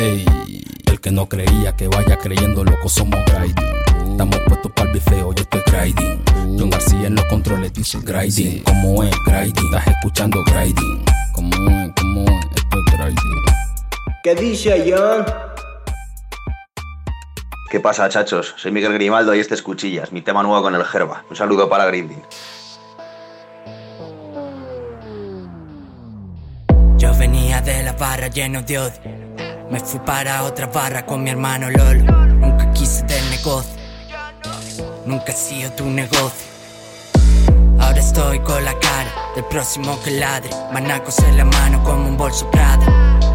Ey, el que no creía que vaya creyendo, loco, somos grinding. Estamos puestos para el bifeo, yo estoy grinding. John García en los controles dice grinding. Como es grinding? Estás escuchando grinding. Como es, como es, esto es grinding. ¿Qué dice John? ¿Qué pasa, chachos? Soy Miguel Grimaldo y este es Cuchillas, mi tema nuevo con el Gerba. Un saludo para Grinding. Yo venía de la barra lleno de odio. Me fui para otra barra con mi hermano Lolo. Nunca quise del negocio. Nunca he sido tu negocio. Ahora estoy con la cara del próximo que ladre. Manacos en la mano como un bolso Prada.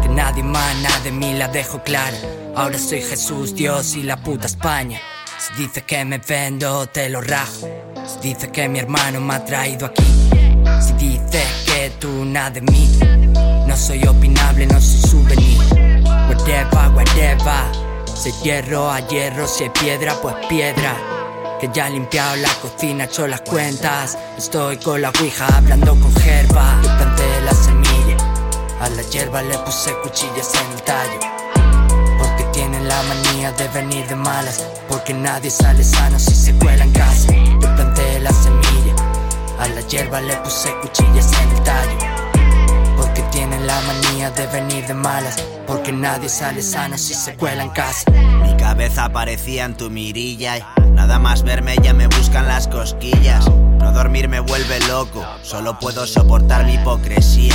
Que nadie mana de mí la dejo clara. Ahora soy Jesús, Dios y la puta España. Si dice que me vendo, te lo rajo. Si dice que mi hermano me ha traído aquí. Si dices que tú nada de mí. No soy opinable, no soy souvenir. Whatever, whatever. Si hierro a hierro, hay piedra, pues piedra. Que ya he limpiado la cocina, hecho las cuentas. Estoy con la ouija hablando con Gerba. Yo planté la semilla. A la hierba le puse cuchillas en el tallo. Porque tienen la manía de venir de malas. Porque nadie sale sano si se cuela en casa. Yo planté la semilla. A la hierba le puse cuchillas de malas. Porque nadie sale sano si se cuela en casa. Mi cabeza aparecía en tu mirilla nada más verme ya me buscan las cosquillas. No dormir me vuelve loco, solo puedo soportar mi hipocresía.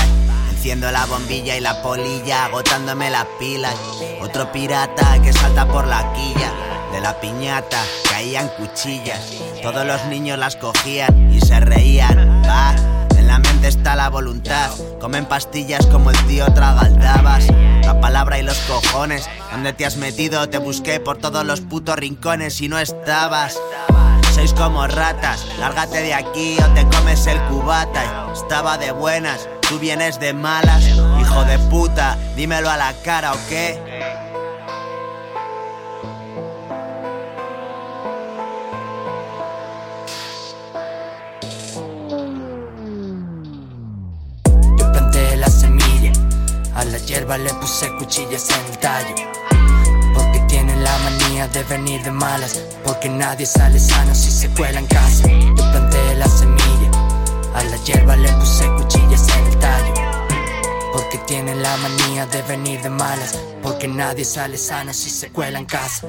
Enciendo la bombilla y la polilla, agotándome las pilas. Otro pirata que salta por la quilla. De la piñata caían cuchillas. Todos los niños las cogían y se reían. La mente está la voluntad. Comen pastillas como el tío tragaldabas. La palabra y los cojones. ¿Dónde te has metido? Te busqué por todos los putos rincones y no estabas. Sois como ratas, lárgate de aquí o te comes el cubata. Estaba de buenas, tú vienes de malas. Hijo de puta, dímelo a la cara o qué. Hierba le puse cuchillas en el tallo. Porque tienen la manía de venir de malas. Porque nadie sale sano si se cuela en casa. Yo planté la semilla, a la hierba le puse cuchillas en el tallo. Porque tienen la manía de venir de malas. Porque nadie sale sano si se cuela en casa.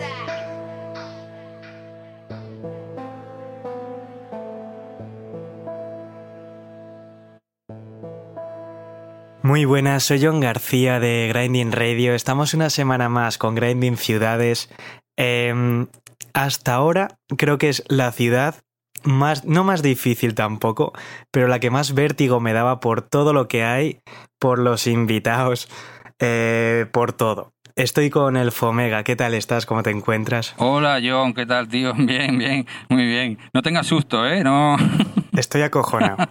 Muy buenas, soy John García de Grinding Radio. Estamos una semana más con Grinding Ciudades. Eh, hasta ahora creo que es la ciudad más, no más difícil tampoco, pero la que más vértigo me daba por todo lo que hay, por los invitados, eh, por todo. Estoy con el Fomega. ¿Qué tal estás? ¿Cómo te encuentras? Hola John, ¿qué tal, tío? Bien, bien, muy bien. No tengas susto, ¿eh? No. Estoy acojonado.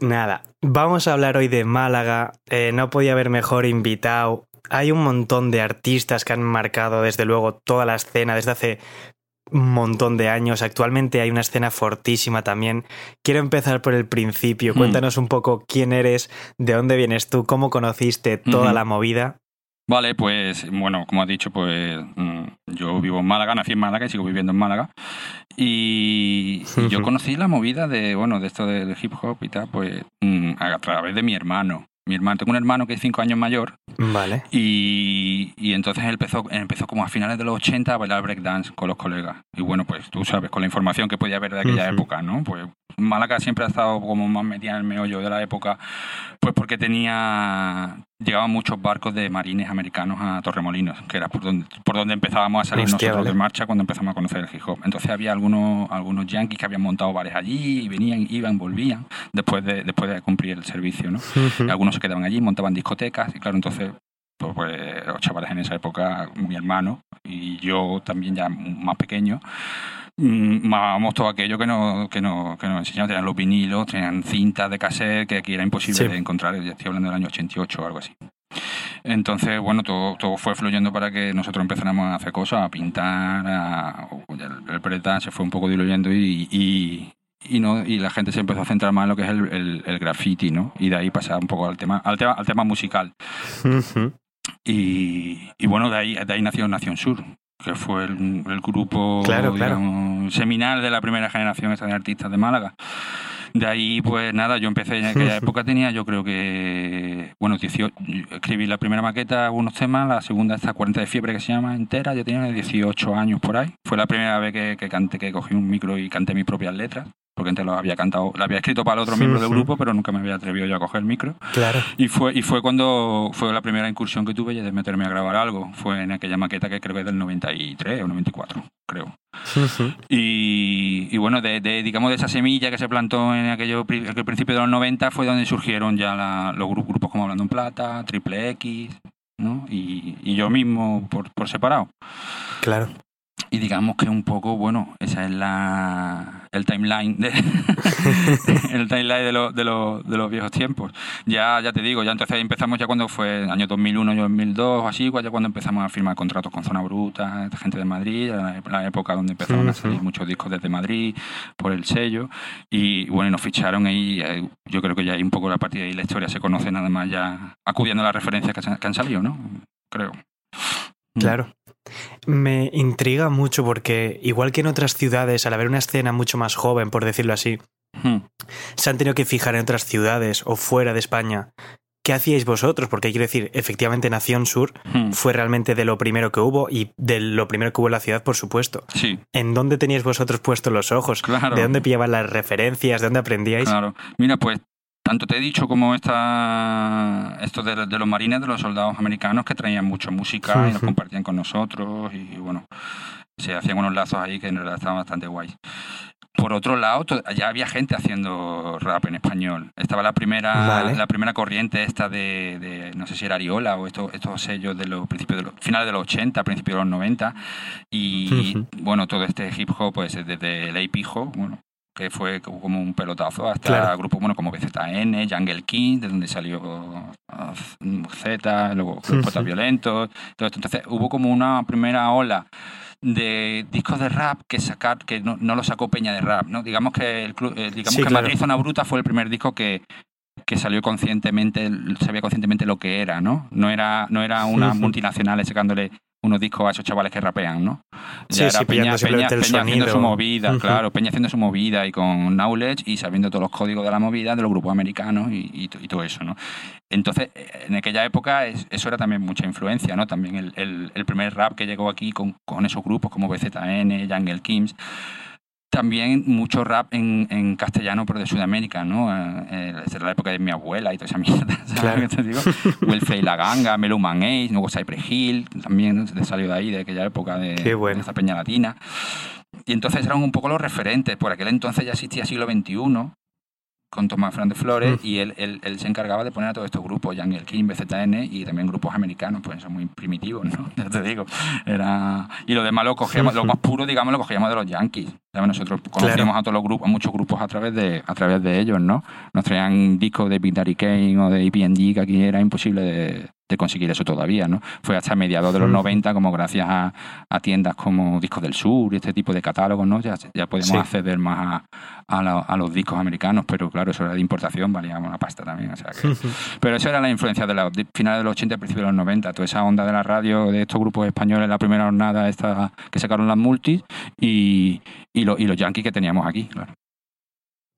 Nada, vamos a hablar hoy de Málaga. Eh, no podía haber mejor invitado. Hay un montón de artistas que han marcado desde luego toda la escena desde hace un montón de años. Actualmente hay una escena fortísima también. Quiero empezar por el principio. Hmm. Cuéntanos un poco quién eres, de dónde vienes tú, cómo conociste toda la movida. Vale, pues bueno, como has dicho, pues mm, yo vivo en Málaga, nací en Málaga y sigo viviendo en Málaga. Y, y yo conocí la movida de, bueno, de esto del hip hop y tal, pues mm, a través de mi hermano. Mi hermano, tengo un hermano que es cinco años mayor Vale. y, y entonces él empezó, empezó como a finales de los 80 a bailar breakdance con los colegas. Y bueno, pues tú sabes, con la información que podía haber de aquella época, ¿no? Pues Málaga siempre ha estado como más metida en el meollo de la época, pues porque tenía llegaban muchos barcos de marines americanos a Torremolinos, que era por donde, por donde empezábamos a salir Hostia, nosotros vale. de marcha cuando empezamos a conocer el hip hop. Entonces había algunos, algunos yankees que habían montado bares allí y venían, iban, volvían después de, después de cumplir el servicio, ¿no? Y algunos se quedaban allí, montaban discotecas y claro, entonces pues, pues, los chavales en esa época, mi hermano y yo también ya más pequeño, mm, mamábamos todo aquello que nos, que nos, que nos enseñaban. Tenían los vinilos, tenían cintas de cassette que aquí era imposible Sí. de encontrar, ya estoy hablando del año 88 o algo así. Entonces, bueno, todo, todo fue fluyendo para que nosotros empezáramos a hacer cosas, a pintar, a, el, el breakdance se fue un poco diluyendo y, y, y no y la gente se empezó a centrar más en lo que es el, el, el graffiti, ¿no? Y de ahí pasar un poco al tema, al tema, al tema musical. Y, y bueno, de ahí, de ahí nació Nación Sur, que fue el, el grupo Claro, claro. digamos, seminal de la primera generación esta de artistas de Málaga. De ahí, pues nada, yo empecé en aquella época, tenía yo creo que, bueno, 18, escribí la primera maqueta, unos temas, la segunda, esta 40 de fiebre que se llama entera, yo tenía 18 años por ahí. Fue la primera vez que, que canté, que cogí un micro y canté mis propias letras, porque antes lo había cantado, lo había escrito para el otro miembro del grupo, pero nunca me había atrevido yo a coger el micro. Claro. Y fue, y fue cuando fue la primera incursión que tuve de meterme a grabar algo. Fue en aquella maqueta que creo que es del 93 o 94, creo. Ujú. Y, y bueno, de, de, digamos de esa semilla que se plantó en aquello, aquel principio de los 90 fue donde surgieron ya la- los gru- grupos como Hablando en Plata, Triple X, ¿no? Y, y yo mismo por, por separado. Claro. Y digamos que un poco, bueno, esa es la el timeline de el timeline de, los de, los de los viejos tiempos. Ya ya te digo, ya entonces empezamos ya cuando fue año 2001, año 2002 o así, ya cuando empezamos a firmar contratos con Zona Bruta, gente de Madrid, la, la época donde empezaron a salir muchos discos desde Madrid por el sello y bueno, y nos ficharon ahí, eh, yo creo que ya hay un poco la partida y la historia se conoce nada más ya acudiendo a las referencias que, han salido, ¿no? Creo. Claro. Me intriga mucho porque, igual que en otras ciudades, al haber una escena mucho más joven, por decirlo así, Mm. se han tenido que fijar en otras ciudades o fuera de España. ¿Qué hacíais vosotros? Porque quiero decir, efectivamente Nación Sur Mm. fue realmente de lo primero que hubo y de lo primero que hubo en la ciudad, por supuesto. Sí, ¿En dónde teníais vosotros puestos los ojos? claro. ¿De dónde pillaban las referencias? ¿De dónde aprendíais? Claro. Mira, pues tanto te he dicho como esta, esto de, de los marines, de los soldados americanos que traían mucha música y nos compartían con nosotros y bueno, se hacían unos lazos ahí que en realidad estaban bastante guays. Por otro lado, ya había gente haciendo rap en español. Estaba la primera, Vale. la primera corriente esta de, de, no sé si era Ariola o estos, estos sellos de los principios de los, finales de los 80, principios de los 90. Y bueno, todo este hip hop, pues desde el Pijo, bueno, que fue co- como un pelotazo, hasta Claro. grupos bueno, como BZN, Jungle King, de donde salió uh, Z, luego los Poetas Violentos, todo esto. Entonces hubo como una primera ola de discos de rap que sacar que no, no lo sacó Peña de rap, ¿no? Digamos que el club, eh, digamos Sí, que claro. Madrid Zona Bruta fue el primer disco que que salió conscientemente, sabía conscientemente lo que era, ¿no? No era, no era una Ujú. multinacionales sacándole unos discos a esos chavales que rapean, ¿no? Sí, sí, pillando simplemente el haciendo sonido. su movida, claro, Peña haciendo su movida y con knowledge y sabiendo todos los códigos de la movida de los grupos americanos y, y to- y todo eso, ¿no? Entonces, en aquella época es- eso era también mucha influencia, ¿no? También el, el- el primer rap que llegó aquí con, con esos grupos como BZN, Jungle Kings, también mucho rap en, en castellano, pero de Sudamérica, ¿no? Eh, eh, esa era la época de mi abuela y toda esa mierda, ¿sabes Claro. lo que te digo? Welfare y la Ganga, Mellow Man Ace, luego Cypress Hill, también salió de ahí, de aquella época de, bueno. de esa peña latina. Y entonces eran un poco los referentes. Por aquel entonces ya existía siglo XXI con Tomás Fernández Flores Mm. y él, él, él se encargaba de poner a todos estos grupos, Jungle King, BZN y también grupos americanos, pues son muy primitivos, ¿no? Ya te digo. Era... Y lo demás lo cogíamos, lo más puro, digamos, lo cogíamos de los Yankees. ¿sabes? Nosotros conocíamos a todos los grupos, a muchos grupos a través de, a través de ellos, ¿no? Nos traían discos de Big Daddy Kane o de APNG, que aquí era imposible de, de conseguir eso todavía, ¿no? Fue hasta mediados de los Mm. 90, como gracias a, a tiendas como Discos del Sur y este tipo de catálogos, ¿no? Ya, ya podemos Sí. acceder más a, a, la- a los discos americanos, pero claro, eso era de importación, valía una pasta también, o sea que... Pero eso era la influencia de los finales de los 80 y principios de los 90, toda esa onda de la radio, de estos grupos españoles, la primera jornada esta que sacaron las multis y, y, lo- y los yankees que teníamos aquí, claro.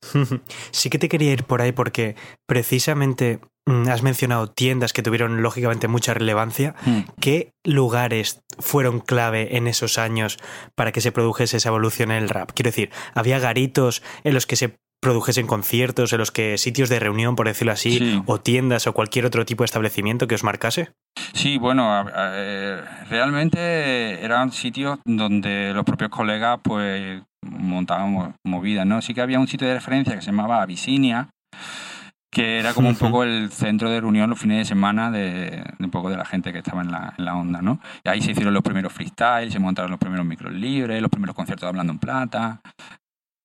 Sí que te quería ir por ahí porque precisamente mm, has mencionado tiendas que tuvieron lógicamente mucha relevancia. Hmm. ¿Qué lugares fueron clave en esos años para que se produjese esa evolución en el rap? Quiero decir, ¿había garitos en los que se produjesen conciertos, en los que sitios de reunión, por decirlo así, Sí. o tiendas o cualquier otro tipo de establecimiento que os marcase? Sí, bueno, eh, realmente eran sitios donde los propios colegas pues montaban mo- movidas, ¿no? Sí que había un sitio de referencia que se llamaba Abisinia, que era como un poco el centro de reunión los fines de semana de, de un poco de la gente que estaba en la, en la onda, ¿no? Y ahí se hicieron los primeros freestyles, se montaron los primeros micros libres, los primeros conciertos de Hablando en Plata,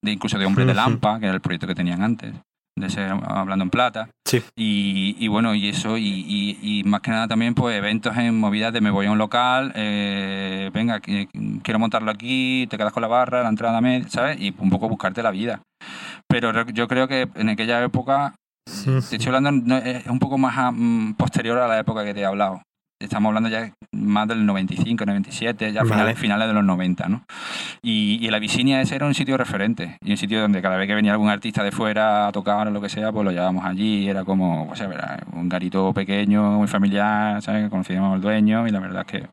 de incluso de Hombres de. Lampa, que era el proyecto que tenían antes, de ese Hablando en Plata. Sí. Y, y bueno, y eso, y, y- y más que nada también, pues eventos en movidas de me voy a un local, eh, venga, quiero montarlo aquí, te quedas con la barra, la entrada ¿sabes? Y un poco buscarte la vida. Pero yo creo que en aquella época, te estoy hablando, no, es un poco más mm, posterior a la época que te he hablado. Estamos hablando ya más del 95, 97, ya Vale. finales, finales de los 90, ¿no? Y, y la Visinia ese era un sitio referente, y un sitio donde cada vez que venía algún artista de fuera a tocar o lo que sea, pues lo llevábamos allí, era como, pues, era un garito pequeño, muy familiar, ¿sabes? Conocíamos al dueño y la verdad es que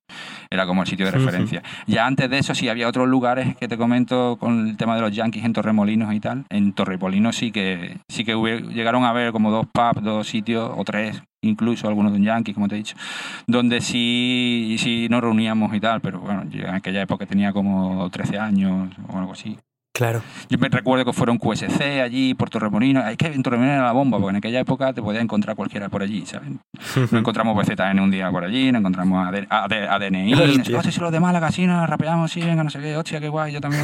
era como el sitio de referencia. Ya antes de eso sí había otros lugares que te comento con el tema de los Yankees en Torremolinos y tal. En Torremolinos sí que sí que hubo- llegaron a ver como dos pubs, dos sitios o tres, incluso algunos de un Yankee, como te he dicho, donde sí sí nos reuníamos y tal, pero bueno, en aquella época tenía como 13 años o algo así. Claro. Yo me recuerdo que fueron QSC allí por Torremolinos. Es que en Torremolinos era la bomba, porque en aquella época te podía encontrar cualquiera por allí, ¿sabes? No encontramos BZN un día por allí, no encontramos AD- AD- ADNI. Hostia. Hostia, si los de Málaga, sí, nos rapeamos, sí, venga, no sé qué, hostia, qué guay, yo también.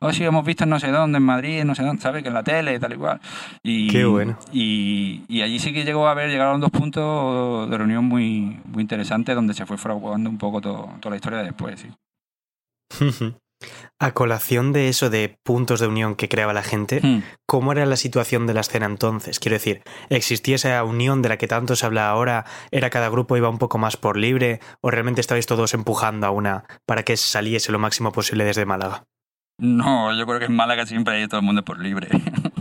O si hemos visto en no sé dónde, en Madrid, en no sé dónde, ¿sabes? Que en la tele, tal y cual. Y, Qué bueno. Y, y allí sí que llegó a haber, llegaron dos puntos de reunión muy, muy interesantes donde se fue fraguando un poco todo- toda la historia de después, sí. A colación de eso de puntos de unión que creaba la gente, Hmm. ¿cómo era la situación de la escena entonces? Quiero decir, ¿existía esa unión de la que tanto se habla ahora? ¿Era cada grupo iba un poco más por libre? ¿O realmente estabais todos empujando a una para que saliese lo máximo posible desde Málaga? No, yo creo que en Málaga siempre hay todo el mundo por libre.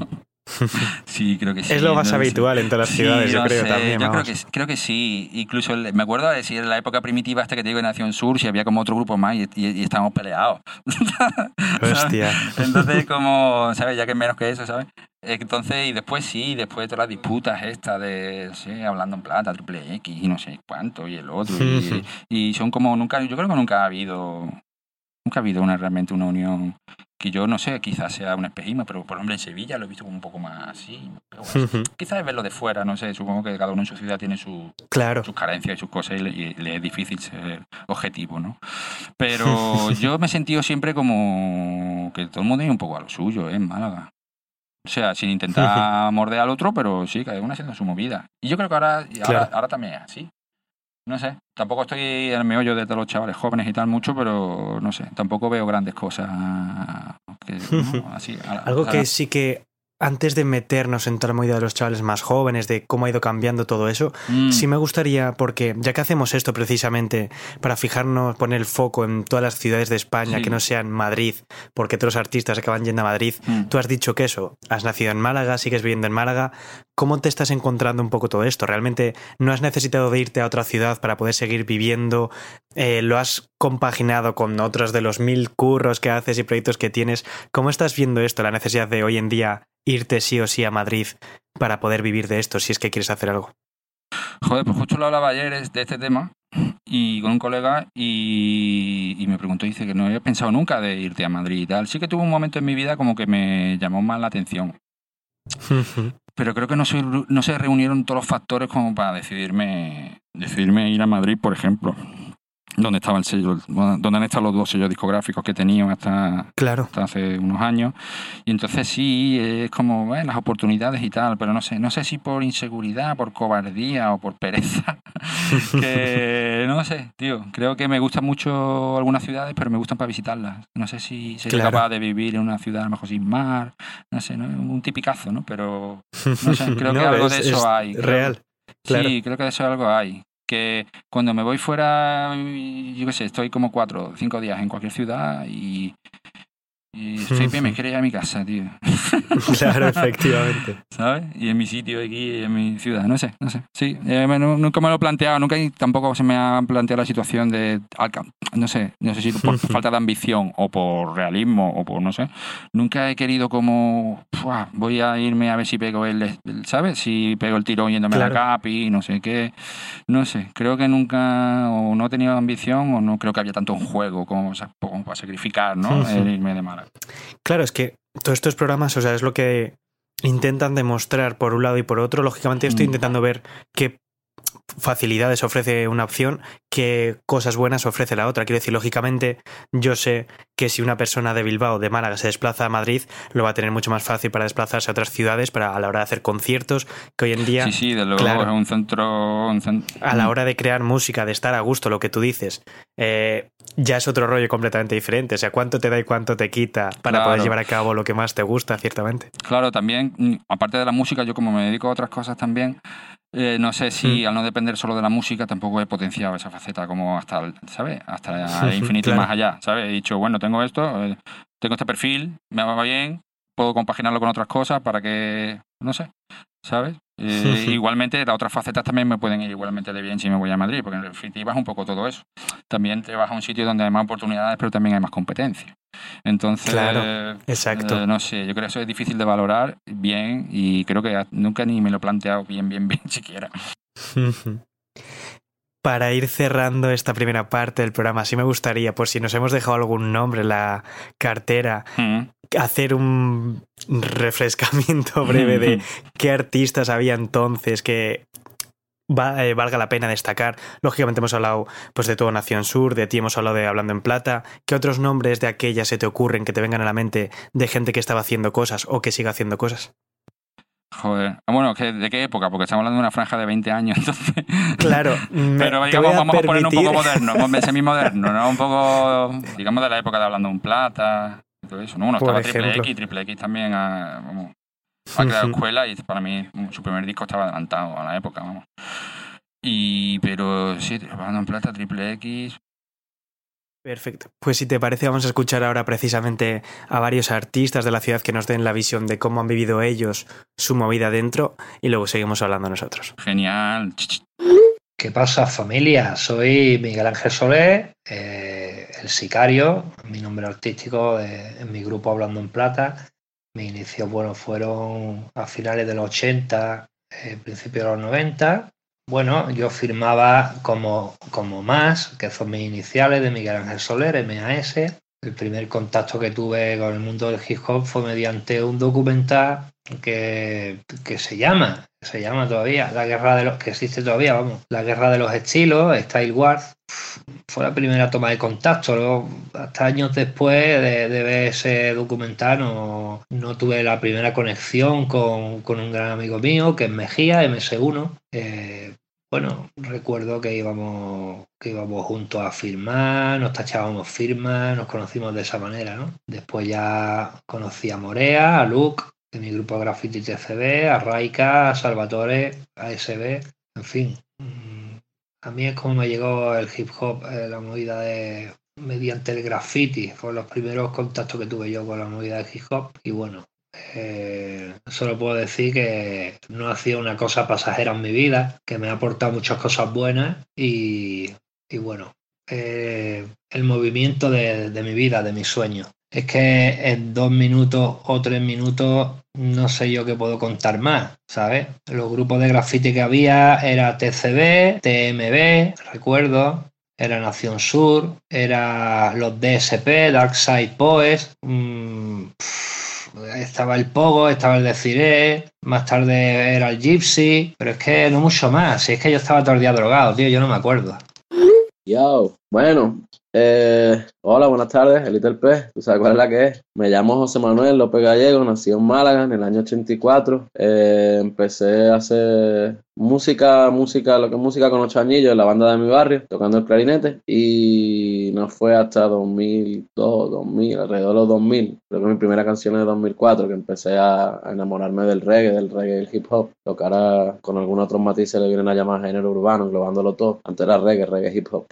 sí, creo que sí. es lo más no sé. habitual en todas las Sí, ciudades, yo no creo sé, también. Yo creo que, sí- creo que sí. Incluso el- me acuerdo de si en la época primitiva hasta que te digo en Nación Sur, si había como otro grupo más y, y- y estábamos peleados. Hostia. Entonces, como, ¿sabes? Ya que menos que eso, ¿sabes? Entonces, y después sí, después todas las disputas estas de, sé, hablando en plata, triple X y no sé cuánto y el otro. Y, y son como nunca, yo creo que nunca ha habido, nunca ha habido una realmente una unión que yo no sé, quizás sea un espejismo, pero por ejemplo en Sevilla lo he visto como un poco más así. quizás es verlo de fuera, no sé, supongo que cada uno en su ciudad tiene su, Claro. sus carencias y sus cosas y le, y le es difícil ser objetivo, ¿no? Pero yo me he sentido siempre como que todo el mundo iba un poco a lo suyo, ¿eh? En Málaga. O sea, sin intentar morder al otro, pero sí, cada uno haciendo su movida. Y yo creo que ahora, y ahora, Claro. ahora también es así. No sé, tampoco estoy en el meollo de todos los chavales jóvenes y tal mucho, pero no sé, tampoco veo grandes cosas que, ¿no? así. a- Algo a- que sí que antes de meternos en toda la movida de los chavales más jóvenes, de cómo ha ido cambiando todo eso, Mm. sí me gustaría, porque ya que hacemos esto precisamente para fijarnos, poner el foco en todas las ciudades de España Sí. que no sean Madrid, porque todos los artistas acaban yendo a Madrid, Mm. tú has dicho que eso, has nacido en Málaga, sigues viviendo en Málaga, ¿cómo te estás encontrando un poco todo esto? ¿Realmente no has necesitado de irte a otra ciudad para poder seguir viviendo? Eh, ¿Lo has compaginado con otros de los mil curros que haces y proyectos que tienes? ¿Cómo estás viendo esto, la necesidad de hoy en día irte sí o sí a Madrid para poder vivir de esto si es que quieres hacer algo? Joder, pues justo lo hablaba ayer de este tema y con un colega y, y me preguntó, dice que no había pensado nunca de irte a Madrid y tal. Sí que tuvo un momento en mi vida como que me llamó más la atención, pero creo que no se, no se reunieron todos los factores como para decidirme, decidirme ir a Madrid, por ejemplo. Donde estaba el sello, donde han estado los dos sellos discográficos que tenido hasta, claro. hasta hace unos años. Y entonces sí, es como bueno, las oportunidades y tal, pero no sé, no sé si por inseguridad, por cobardía o por pereza. que no sé, tío. Creo que me gustan mucho algunas ciudades, pero me gustan para visitarlas. No sé si sería Claro. capaz de vivir en una ciudad a lo mejor sin mar, no sé, ¿no? un tipicazo, ¿no? Pero no sé, creo que algo es- de eso es hay. Real. Claro. Sí, creo que de eso algo hay. Que cuando me voy fuera, yo qué sé, estoy como cuatro o cinco días en cualquier ciudad y, y me quiero ir a mi casa, tío. Claro, efectivamente. ¿Sabes? Y en mi sitio aquí, en mi ciudad, no sé, no sé. Sí, eh, no- nunca me lo he planteado, nunca tampoco se me ha planteado la situación de, no sé, no sé si por falta de ambición o por realismo o por, no sé, nunca he querido como, "Fua, voy a irme a ver si pego el, ¿sabes? Si pego el tirón yéndome a la CAPI, no sé qué, no sé, creo que nunca, o no he tenido ambición o no creo que había tanto en juego como, como para sacrificar, ¿no? El irme de mala. Claro, es que todos estos programas, o sea, es lo que intentan demostrar por un lado y por otro. Lógicamente, yo estoy Mm. intentando ver qué facilidades ofrece una opción, qué cosas buenas ofrece la otra. Quiero decir, lógicamente, yo sé que si una persona de Bilbao, de Málaga, se desplaza a Madrid, lo va a tener mucho más fácil para desplazarse a otras ciudades para a la hora de hacer conciertos, que hoy en día, Sí, sí, de luego claro. es un centro... un a la hora de crear música, de estar a gusto, lo que tú dices, eh, ya es otro rollo completamente diferente. O sea, cuánto te da y cuánto te quita para Claro. poder llevar a cabo lo que más te gusta, ciertamente. Claro, también, mm, aparte de la música, yo como me dedico a otras cosas también, eh, no sé si Mm. al no depender solo de la música tampoco he potenciado esa faceta como hasta, el- ¿sabes? Hasta el infinito Claro. y más allá, ¿sabes? He dicho, bueno, tengo esto, eh, tengo este perfil, me va bien, puedo compaginarlo con otras cosas para que, no sé, ¿sabes? Eh, igualmente, las otras facetas también me pueden ir igualmente de bien si me voy a Madrid, porque en definitiva es un poco todo eso. También te vas a un sitio donde hay más oportunidades, pero también hay más competencia. Entonces, Claro, exacto. eh, no sé, yo creo que eso es difícil de valorar bien y creo que nunca ni me lo he planteado bien, bien, bien siquiera. Para ir cerrando esta primera parte del programa, sí me gustaría, por si nos hemos dejado algún nombre en la cartera, Mm. hacer un refrescamiento breve de qué artistas había entonces que va- eh, valga la pena destacar. Lógicamente hemos hablado pues de todo Nación Sur, de ti hemos hablado de Hablando en Plata. ¿Qué otros nombres de aquella se te ocurren que te vengan a la mente de gente que estaba haciendo cosas o que siga haciendo cosas? Joder. Ah, Bueno, ¿qué- ¿de qué época? Porque estamos hablando de una franja de 20 años, entonces. Claro, me- Pero digamos, a vamos a poner un poco moderno, como semi-moderno, ¿no? Un poco, digamos, de la época de Hablando en Plata y todo eso. ¿no? Por estaba Triple. X, Triple X también ah, vamos, ha creado escuela y para mí su primer disco estaba adelantado a la época, vamos. Y, pero sí, Hablando en Plata, Triple X, Perfecto. Pues si te parece, vamos a escuchar ahora precisamente a varios artistas de la ciudad que nos den la visión de cómo han vivido ellos su movida dentro y luego seguimos hablando nosotros. genial. ¿Qué pasa familia? Soy Miguel Ángel Soler, eh, el sicario, mi nombre artístico de- en mi grupo Hablando en Plata. Mis inicios bueno, fueron a finales de los 80, eh, principios de los 90. Bueno, yo firmaba como, como más, que son mis iniciales de Miguel Ángel Soler, MAS. El primer contacto que tuve con el mundo del hip hop fue mediante un documental que, que se llama, se llama todavía, La Guerra de los, que existe todavía, vamos, La Guerra de los Estilos, Style Wars, fue la primera toma de contacto. Luego, hasta años después de, de ver ese documental, no, no tuve la primera conexión con, con un gran amigo mío, que es Mejía, MS1. Eh, bueno, recuerdo que íbamos, que íbamos juntos a firmar, nos tachábamos firmas, nos conocimos de esa manera, ¿no? Después ya conocí a Morea, a Luke, de mi grupo Graffiti TCB, a Raika, a Salvatore, a SB, en fin. A mí es como me llegó el hip hop, eh, la movida de mediante el graffiti, fueron los primeros contactos que tuve yo con la movida de hip hop y bueno, eh, solo puedo decir que no ha sido una cosa pasajera en mi vida, que me ha aportado muchas cosas buenas y, bueno, eh, el movimiento de, mi vida, de mis sueños. Es que en dos minutos o tres minutos no sé yo qué puedo contar más, ¿sabes? Los grupos de graffiti que había era TCB, TMB, recuerdo, era Nación Sur, era los DSP, Dark Side Poets, mm, estaba el Pogo, estaba el Deciré, más tarde era el Gypsy, pero es que no mucho más, si es que yo estaba todo el día drogado, tío, yo no me acuerdo. Yo, bueno, eh, hola, buenas tardes, el Little P, tú sabes cuál es la que es. Me llamo José Manuel López Gallego, nací en Málaga en el año 84. Eh, empecé a hacer música, música, lo que es música con ocho añillos en la banda de mi barrio, tocando el clarinete. Y no fue hasta 2002, 2000, alrededor de los 2000, creo que mi primera canción es de 2004, que empecé a, enamorarme del reggae, del reggae y el hip hop. Tocar a- con algunos otros matices le vienen a llamar género urbano, englobándolo todo. Antes era reggae, reggae, hip hop.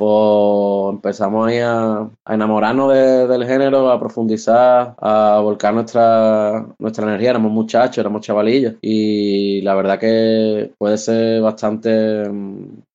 Empezamos ahí a, a enamorarnos de- del género, a profundizar, a volcar nuestra, nuestra energía. Éramos muchachos, éramos chavalillos. Y la verdad que puede ser bastante,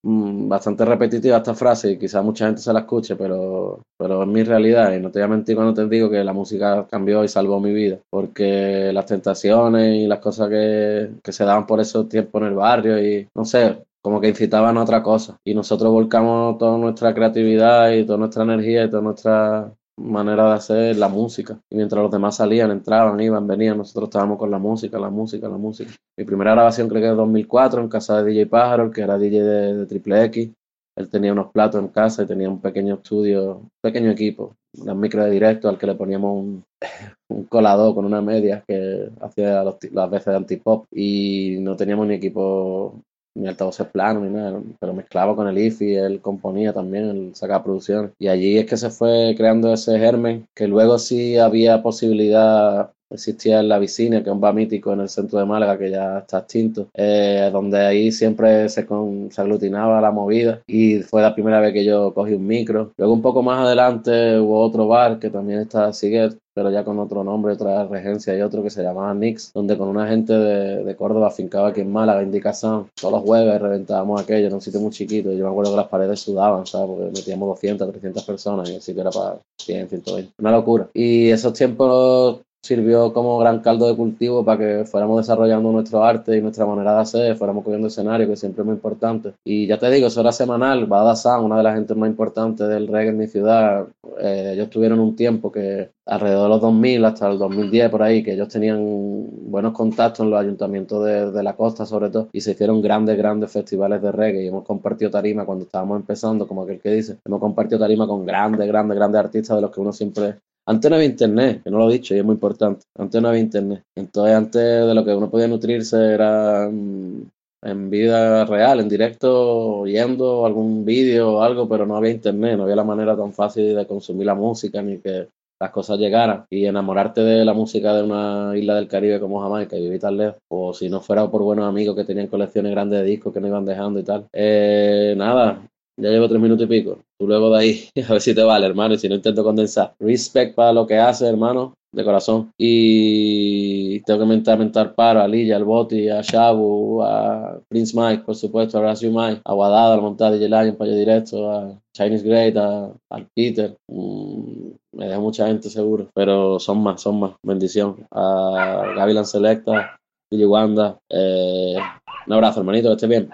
mm, bastante repetitiva esta frase y quizás mucha gente se la escuche, pero, pero es mi realidad. Y no te voy a mentir cuando te digo que la música cambió y salvó mi vida. Porque las tentaciones y las cosas que, que se daban por esos tiempos en el barrio y no sé, como que incitaban a otra cosa. Y nosotros volcamos toda nuestra creatividad y toda nuestra energía y toda nuestra manera de hacer la música. Y mientras los demás salían, entraban, iban, venían, nosotros estábamos con la música, la música, la música. Mi primera grabación creo que es 2004 en casa de DJ Pájaro, que era DJ de, Triple X. Él tenía unos platos en casa y tenía un pequeño estudio, un pequeño equipo, una micro de directo al que le poníamos un, colador con una media que hacía las veces de antipop y no teníamos ni equipo ni altavoces planos ni nada, pero mezclaba con el IFI, él componía también, él sacaba producciones. Y allí es que se fue creando ese germen, que luego sí había posibilidad existía en la Vicina, que es un bar mítico en el centro de Málaga, que ya está extinto, eh, donde ahí siempre se, se, aglutinaba la movida y fue la primera vez que yo cogí un micro. Luego un poco más adelante hubo otro bar que también está Siguet, pero ya con otro nombre, otra regencia y otro que se llamaba Nix, donde con una gente de, de Córdoba fincaba aquí en Málaga, Indicación, todos los jueves reventábamos aquello en un sitio muy chiquito. Yo me acuerdo que las paredes sudaban, ¿sabes? Porque metíamos 200, 300 personas y así que era para 100, 120. Una locura. Y esos tiempos sirvió como gran caldo de cultivo para que fuéramos desarrollando nuestro arte y nuestra manera de hacer, fuéramos cogiendo escenario, que siempre es muy importante. Y ya te digo, eso era semanal. Bada San, una de las gentes más importantes del reggae en mi ciudad, eh, ellos tuvieron un tiempo que alrededor de los 2000 hasta el 2010 por ahí, que ellos tenían buenos contactos en los ayuntamientos de, de la costa sobre todo, y se hicieron grandes, grandes festivales de reggae y hemos compartido tarima cuando estábamos empezando, como aquel que dice, hemos compartido tarima con grandes, grandes, grandes artistas de los que uno siempre antes no había internet, que no lo he dicho y es muy importante. Antes no había internet. Entonces, antes de lo que uno podía nutrirse era mm, en vida real, en directo, oyendo algún vídeo o algo, pero no había internet, no había la manera tan fácil de consumir la música ni que las cosas llegaran y enamorarte de la música de una isla del Caribe como Jamaica y vivir tan lejos, o si no fuera por buenos amigos que tenían colecciones grandes de discos que no iban dejando y tal. Eh, nada, ya llevo tres minutos y pico. Tú luego de ahí, a ver si te vale, hermano, y si no intento condensar. Respect para lo que hace, hermano, de corazón. Y tengo que mentar, mentar paro a Lilla, al Boti, a Shabu, a Prince Mike, por supuesto, a Horacio Mike, a Guadada, a la montada de Lion, para directo, a Chinese Great, a, al Peter. Mm, me deja mucha gente seguro, pero son más, son más. Bendición. A Gavilan Selecta, Billy Wanda. Eh, un abrazo, hermanito, que estés bien.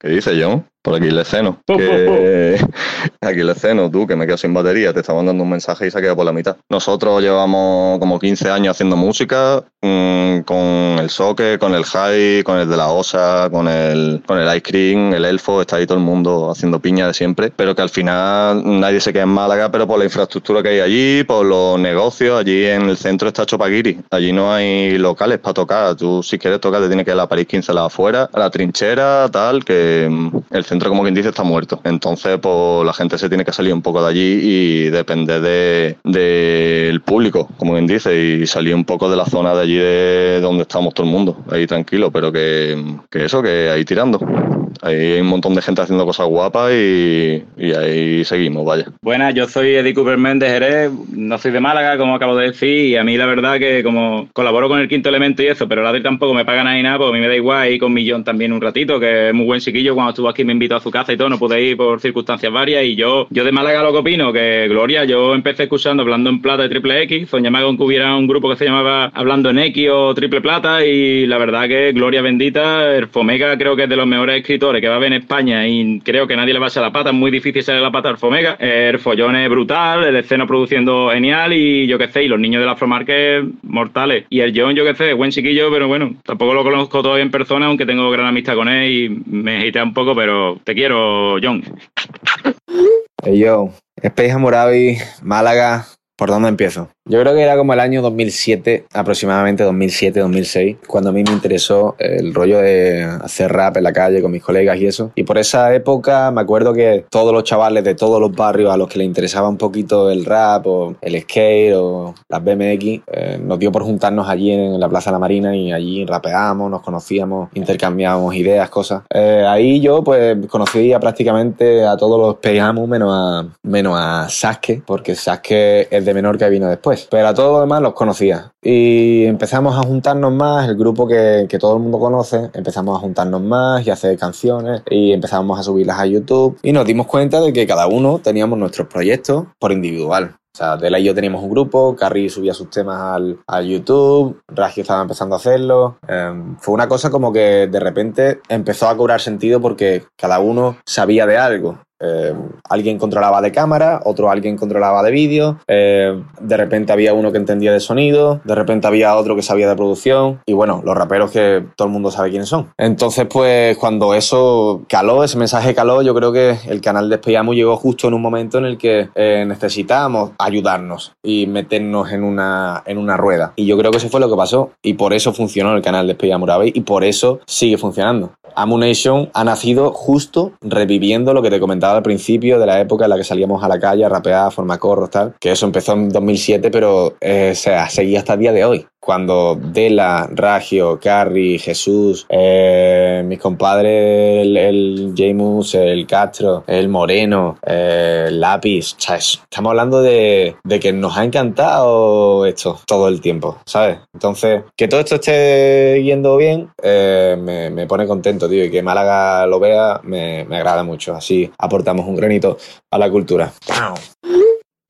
¿Qué dice John? Por aquí le ceno. Que... aquí le ceno, tú, que me quedo sin batería, te estaba mandando un mensaje y se ha quedado por la mitad. Nosotros llevamos como 15 años haciendo música, mmm, con el soque, con el high, con el de la osa, con el, con el ice cream, el elfo, está ahí todo el mundo haciendo piña de siempre, pero que al final nadie se queda en Málaga, pero por la infraestructura que hay allí, por los negocios, allí en el centro está Chopaguiri, allí no hay locales para tocar, tú si quieres tocar te tienes que ir a la París 15 la afuera, a la trinchera, tal, que mm, el centro, como quien dice, está muerto. Entonces, pues la gente se tiene que salir un poco de allí y depender del de, público, como quien dice, y salir un poco de la zona de allí de donde estamos todo el mundo, ahí tranquilo, pero que, que eso, que ahí tirando. Ahí hay un montón de gente haciendo cosas guapas y, y ahí seguimos, vaya. Buenas, yo soy Eddie Cooper de Jerez, no soy de Málaga, como acabo de decir, y a mí la verdad que como colaboro con el quinto elemento y eso, pero la tampoco me pagan ahí nada, pues a mí me da igual ir con Millón también un ratito, que es muy buen chiquillo, cuando estuvo aquí me invitó a su casa y todo, no pude ir por circunstancias varias, y yo, yo de Málaga lo que opino, que Gloria, yo empecé escuchando Hablando en Plata de Triple X, con que hubiera un grupo que se llamaba Hablando en X o Triple Plata, y la verdad que Gloria bendita, el Fomega creo que es de los mejores escritores que va a haber en España y creo que nadie le va a echar la pata, es muy difícil salir la pata al Fomega. El follón es brutal, el esceno produciendo genial y yo qué sé, y los niños de la Afromarket mortales. Y el John, yo qué sé, buen chiquillo, pero bueno, tampoco lo conozco todavía en persona, aunque tengo gran amistad con él y me agitea un poco, pero te quiero, John. Hey yo, Space Hammurabi, Málaga, ¿por dónde empiezo? Yo creo que era como el año 2007, aproximadamente 2007-2006, cuando a mí me interesó el rollo de hacer rap en la calle con mis colegas y eso. Y por esa época me acuerdo que todos los chavales de todos los barrios a los que les interesaba un poquito el rap o el skate o las BMX, eh, nos dio por juntarnos allí en la Plaza de la Marina y allí rapeábamos, nos conocíamos, intercambiábamos ideas, cosas. Eh, ahí yo pues conocí prácticamente a todos los pegamos menos a, menos a Sasuke, porque Sasuke es de menor que vino después. Pero a todos los demás los conocía. Y empezamos a juntarnos más, el grupo que, todo el mundo conoce, empezamos a juntarnos más y a hacer canciones y empezamos a subirlas a YouTube. Y nos dimos cuenta de que cada uno teníamos nuestros proyectos por individual. O sea, Dela y yo teníamos un grupo, Carrie subía sus temas al, al YouTube, Ragio estaba empezando a hacerlo. Eh, fue una cosa como que de repente empezó a cobrar sentido porque cada uno sabía de algo. Eh, alguien controlaba de cámara, otro alguien controlaba de vídeo, eh, de repente había uno que entendía de sonido, de repente había otro que sabía de producción y bueno, los raperos que todo el mundo sabe quiénes son. Entonces pues cuando eso caló, ese mensaje caló, yo creo que el canal de Espejamo llegó justo en un momento en el que eh, necesitábamos ayudarnos y meternos en una, en una rueda. Y yo creo que eso fue lo que pasó y por eso funcionó el canal de Espejamo y por eso sigue funcionando. Amunation ha nacido justo reviviendo lo que te comentaba al principio de la época en la que salíamos a la calle a rapear, a formar corros, tal. Que eso empezó en 2007, pero eh, se ha seguido hasta el día de hoy cuando Dela, Ragio, Carrie, Jesús, eh, mis compadres, el, el Jamus, el Castro, el Moreno, eh, Lápiz, ¿sabes? Estamos hablando de, que nos ha encantado esto todo el tiempo, ¿sabes? Entonces, que todo esto esté yendo bien, eh, me, pone contento, tío, y que Málaga lo vea, me, me agrada mucho. Así aportamos un granito a la cultura.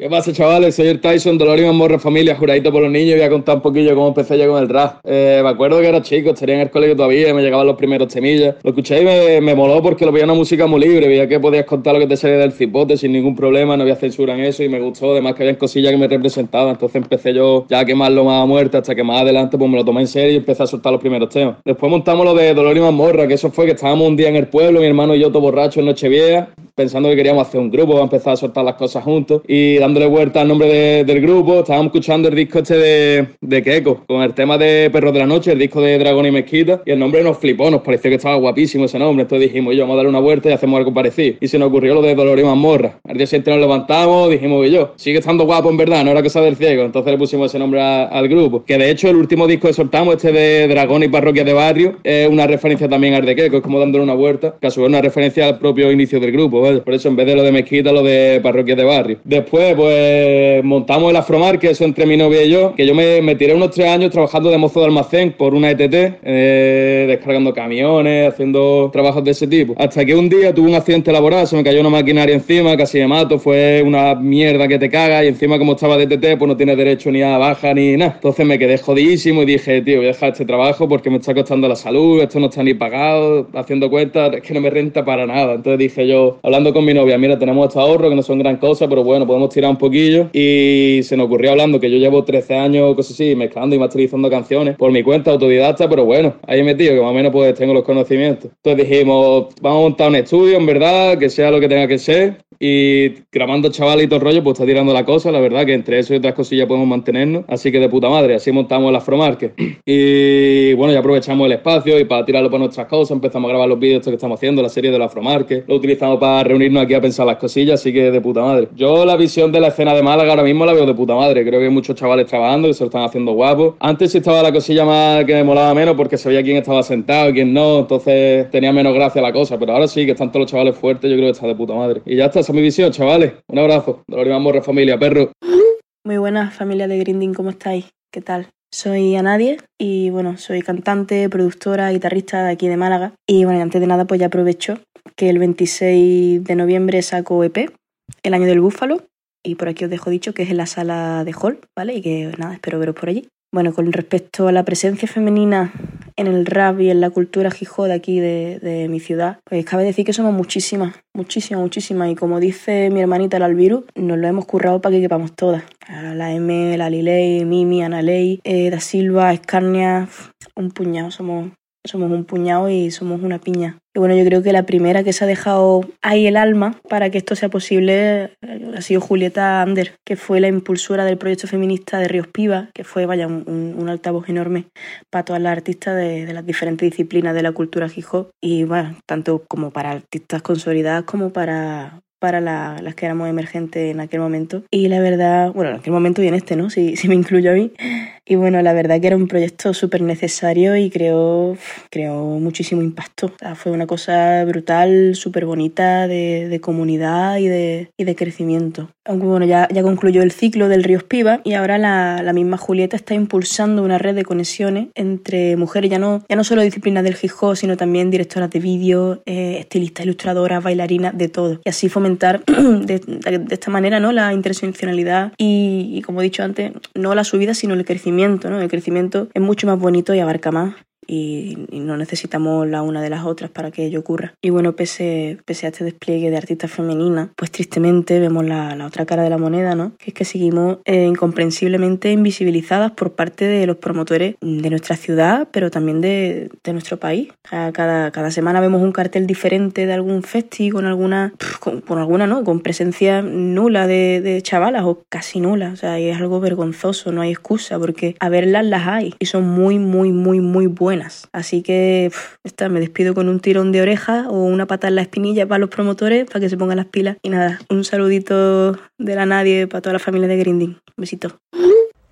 ¿Qué pasa, chavales? Soy el Tyson, Dolor y Morra Familia, juradito por los niños. Voy a contar un poquillo cómo empecé yo con el rap. Eh, me acuerdo que era chico, estaría en el colegio todavía me llegaban los primeros temillas. Lo escuché y me, me, moló porque lo veía una música muy libre. Veía que podías contar lo que te salía del cipote sin ningún problema, no había censura en eso y me gustó. Además, que había cosillas que me representaban. Entonces empecé yo ya a quemarlo más a muerte hasta que más adelante pues me lo tomé en serio y empecé a soltar los primeros temas. Después montamos lo de Dolor y Mazmorra, que eso fue que estábamos un día en el pueblo, mi hermano y yo, todo borrachos en Nochevieja, pensando que queríamos hacer un grupo, a empezar a soltar las cosas juntos y dándole vuelta al nombre de, del grupo. Estábamos escuchando el disco este de, de Keiko, con el tema de Perros de la Noche, el disco de Dragón y Mezquita, y el nombre nos flipó, nos pareció que estaba guapísimo ese nombre. Entonces dijimos, yo, vamos a darle una vuelta y hacemos algo parecido. Y se nos ocurrió lo de Dolor y Mazmorra. Al día siguiente nos levantamos, dijimos, yo, sigue estando guapo en verdad, no era cosa del ciego. Entonces le pusimos ese nombre al grupo. Que de hecho el último disco que soltamos, este de Dragón y Parroquia de Barrio, es una referencia también al de Keiko, es como dándole una vuelta, que a su vez una referencia al propio inicio del grupo, ¿vale? Por eso en vez de lo de Mezquita, lo de Parroquia de Barrio. Después, pues montamos el Afro que eso entre mi novia y yo, que yo me, me, tiré unos tres años trabajando de mozo de almacén por una ETT, eh, descargando camiones, haciendo trabajos de ese tipo. Hasta que un día tuve un accidente laboral, se me cayó una maquinaria encima, casi me mato, fue una mierda que te caga y encima como estaba de ETT, pues no tienes derecho ni a baja ni nada. Entonces me quedé jodidísimo y dije, tío, voy a dejar este trabajo porque me está costando la salud, esto no está ni pagado, haciendo cuentas, es que no me renta para nada. Entonces dije yo, hablando con mi novia, mira, tenemos estos ahorros que no son gran cosa, pero bueno, podemos tirar un poquillo y se nos ocurrió hablando que yo llevo 13 años, cosas así, mezclando y masterizando canciones por mi cuenta autodidacta, pero bueno, ahí metido que más o menos pues tengo los conocimientos. Entonces dijimos, vamos a montar un estudio, en verdad, que sea lo que tenga que ser, y grabando chavales y todo el rollo, pues está tirando la cosa, la verdad que entre eso y otras cosillas podemos mantenernos, así que de puta madre, así montamos el Afromarket. Y bueno, ya aprovechamos el espacio y para tirarlo para nuestras cosas, empezamos a grabar los vídeos que estamos haciendo, la serie del Afromarket, lo utilizamos para reunirnos aquí a pensar las cosillas, así que de puta madre. Yo la visión de la escena de Málaga ahora mismo la veo de puta madre, creo que hay muchos chavales trabajando que se lo están haciendo guapos. Antes sí estaba la cosilla más que me molaba menos porque se veía quién estaba sentado y quién no, entonces tenía menos gracia la cosa, pero ahora sí que están todos los chavales fuertes, yo creo que está de puta madre. Y ya está, esa es mi visión, chavales. Un abrazo. Dolor Morra, familia, perro. Muy buenas, familia de Grinding, ¿cómo estáis? ¿Qué tal? Soy Anadie y bueno, soy cantante, productora, guitarrista de aquí de Málaga. Y bueno, antes de nada, pues ya aprovecho que el 26 de noviembre saco EP, el año del búfalo. Y por aquí os dejo dicho que es en la sala de Hall, ¿vale? Y que nada, espero veros por allí. Bueno, con respecto a la presencia femenina en el rap y en la cultura hip de aquí de, de, mi ciudad, pues cabe decir que somos muchísimas, muchísimas, muchísimas. Y como dice mi hermanita la Alviru, nos lo hemos currado para que quepamos todas. La M, la Lilei, Mimi, Analei, eh, Da Silva, Escarnia, un puñado, somos, somos un puñado y somos una piña. Y bueno, yo creo que la primera que se ha dejado ahí el alma para que esto sea posible ha sido Julieta Ander, que fue la impulsora del proyecto feminista de Ríos Piva, que fue, vaya, un, un altavoz enorme para todas las artistas de, de, las diferentes disciplinas de la cultura hip hop. Y, bueno, tanto como para artistas consolidadas como para para la, las que éramos emergentes en aquel momento. Y la verdad, bueno, en aquel momento y en este, ¿no? Si, si me incluyo a mí. Y bueno, la verdad que era un proyecto súper necesario y creó, creó muchísimo impacto. Fue una cosa brutal, súper bonita de, de, comunidad y de, y de crecimiento. Aunque bueno, ya, ya concluyó el ciclo del Ríos Piva y ahora la, la misma Julieta está impulsando una red de conexiones entre mujeres, ya no, ya no solo disciplinas del hip hop, sino también directoras de vídeo, eh, estilistas, ilustradoras, bailarinas, de todo. Y así fomentar de, de, esta manera ¿no? la interseccionalidad y, y, como he dicho antes, no la subida, sino el crecimiento. ¿no? El crecimiento es mucho más bonito y abarca más. Y, no necesitamos la una de las otras para que ello ocurra. Y bueno, pese, pese a este despliegue de artistas femeninas, pues tristemente vemos la, otra cara de la moneda, ¿no? Que es que seguimos eh, incomprensiblemente invisibilizadas por parte de los promotores de nuestra ciudad, pero también de, de nuestro país. cada, cada semana vemos un cartel diferente de algún festi con alguna, con, alguna, ¿no? Con presencia nula de, de chavalas o casi nula. O sea, es algo vergonzoso, no hay excusa, porque a verlas las hay y son muy, muy, muy, muy buenas. Así que esta, me despido con un tirón de oreja o una pata en la espinilla para los promotores para que se pongan las pilas. Y nada, un saludito de la nadie para toda la familia de Grinding. Un besito.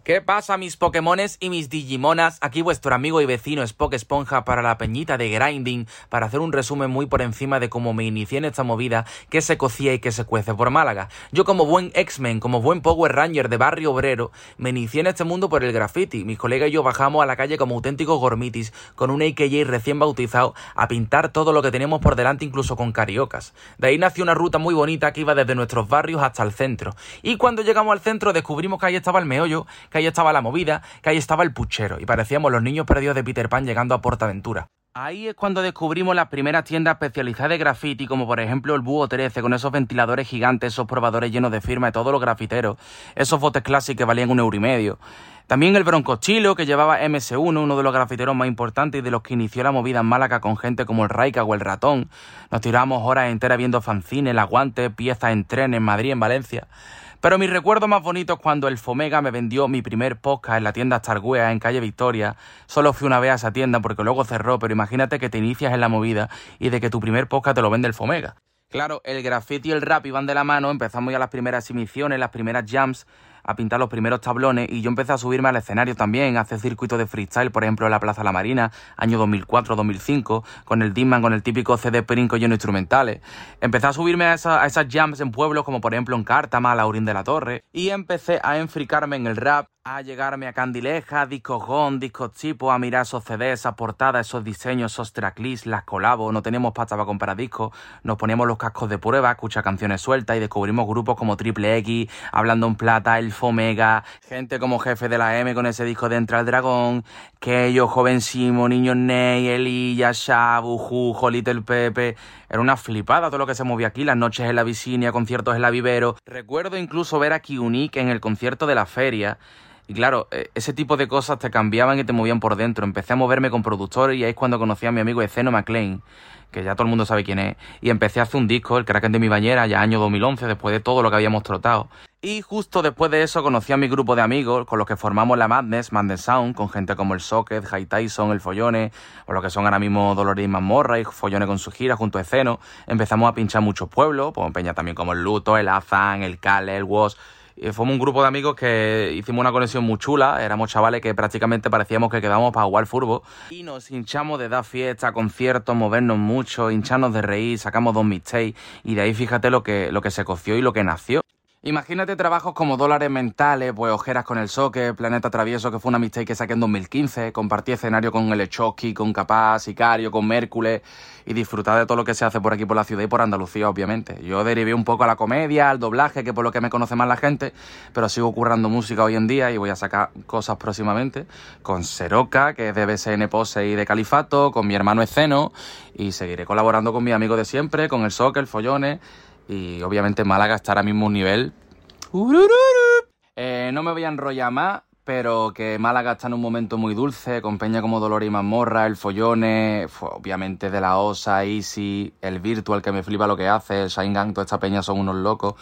¿Qué pasa mis Pokémones y mis Digimonas? Aquí vuestro amigo y vecino Spock Esponja para la peñita de Grinding para hacer un resumen muy por encima de cómo me inicié en esta movida que se cocía y que se cuece por Málaga. Yo como buen X-Men, como buen Power Ranger de barrio obrero, me inicié en este mundo por el graffiti. Mis colegas y yo bajamos a la calle como auténticos gormitis con un AKJ recién bautizado a pintar todo lo que tenemos por delante incluso con cariocas. De ahí nació una ruta muy bonita que iba desde nuestros barrios hasta el centro. Y cuando llegamos al centro descubrimos que ahí estaba el meollo, que ahí estaba la movida, que ahí estaba el puchero, y parecíamos los niños perdidos de Peter Pan llegando a Portaventura. Ahí es cuando descubrimos las primeras tiendas especializadas de graffiti, como por ejemplo el Búho 13, con esos ventiladores gigantes, esos probadores llenos de firma de todos los grafiteros, esos botes clásicos que valían un euro y medio. También el Broncochilo, que llevaba MS1, uno de los grafiteros más importantes y de los que inició la movida en Málaga con gente como el Raika o el Ratón. Nos tiramos horas enteras viendo fanzines, el aguante, piezas en tren en Madrid, en Valencia. Pero mi recuerdo más bonito es cuando el Fomega me vendió mi primer podcast en la tienda Starguea en calle Victoria. Solo fui una vez a esa tienda porque luego cerró, pero imagínate que te inicias en la movida y de que tu primer podcast te lo vende el Fomega. Claro, el graffiti y el rap iban de la mano, empezamos ya las primeras emisiones, las primeras jams, a pintar los primeros tablones y yo empecé a subirme al escenario también, a hacer circuitos de freestyle, por ejemplo, en la Plaza La Marina, año 2004-2005, con el Disman, con el típico CD Perinco lleno de instrumentales. Empecé a subirme a, a, esas jams en pueblos como por ejemplo en Cártama, Laurín de la Torre, y empecé a enfricarme en el rap, a llegarme a Candileja, discos GON, discos tipo, a mirar esos CDs, esas portadas, esos diseños, esos tracklists, las colabos, no teníamos pasta para comprar discos, nos poníamos los cascos de prueba, escuchar canciones sueltas y descubrimos grupos como Triple X, Hablando en Plata, El Fomega, gente como Jefe de la M con ese disco de Entra el Dragón, Keyo, Joven Simo, Niños Ney, Elilla, Shabu, Jujo, Little Pepe, era una flipada todo lo que se movía aquí, las noches en la Vicinia, conciertos en la Vivero, recuerdo incluso ver a Kiunik en el concierto de la feria, y claro, e, ese tipo de cosas te cambiaban y te movían por dentro. Empecé a moverme con productores y ahí es cuando conocí a mi amigo Eceno McLean, que ya todo el mundo sabe quién es. Y empecé a hacer un disco, el Kraken de mi bañera, ya año 2011, después de todo lo que habíamos trotado. Y justo después de eso conocí a mi grupo de amigos con los que formamos la Madness, Madness Sound, con gente como el Socket, High Tyson, el Follone, o lo que son ahora mismo Dolores y Mazmorra y Follone con su gira junto a Eceno. Empezamos a pinchar muchos pueblos, pues Peña también como el Luto, el Azan, el Cale, el Woz fuimos un grupo de amigos que hicimos una conexión muy chula. Éramos chavales que prácticamente parecíamos que quedábamos para jugar furbo. Y nos hinchamos de dar fiesta, conciertos, movernos mucho, hincharnos de reír, sacamos dos mixtapes. Y de ahí fíjate lo que, lo que se coció y lo que nació. Imagínate trabajos como Dólares Mentales, pues Ojeras con el Soque, Planeta Travieso, que fue una mixtape que saqué en 2015, compartí escenario con el Echoki, con Capaz, Sicario, con Mércules y disfrutar de todo lo que se hace por aquí por la ciudad y por Andalucía, obviamente. Yo derivé un poco a la comedia, al doblaje, que por lo que me conoce más la gente, pero sigo currando música hoy en día y voy a sacar cosas próximamente con Seroca, que es de BSN Pose y de Califato, con mi hermano Esceno y seguiré colaborando con mis amigos de siempre, con el Soque, el Follones y obviamente Málaga está ahora mismo un nivel... Eh, no me voy a enrollar más, pero que Málaga está en un momento muy dulce, con peña como Dolores y Mazmorra, el Follone, obviamente de la Osa, Easy, el Virtual que me flipa lo que hace, el Shine Gang, toda esta peña son unos locos.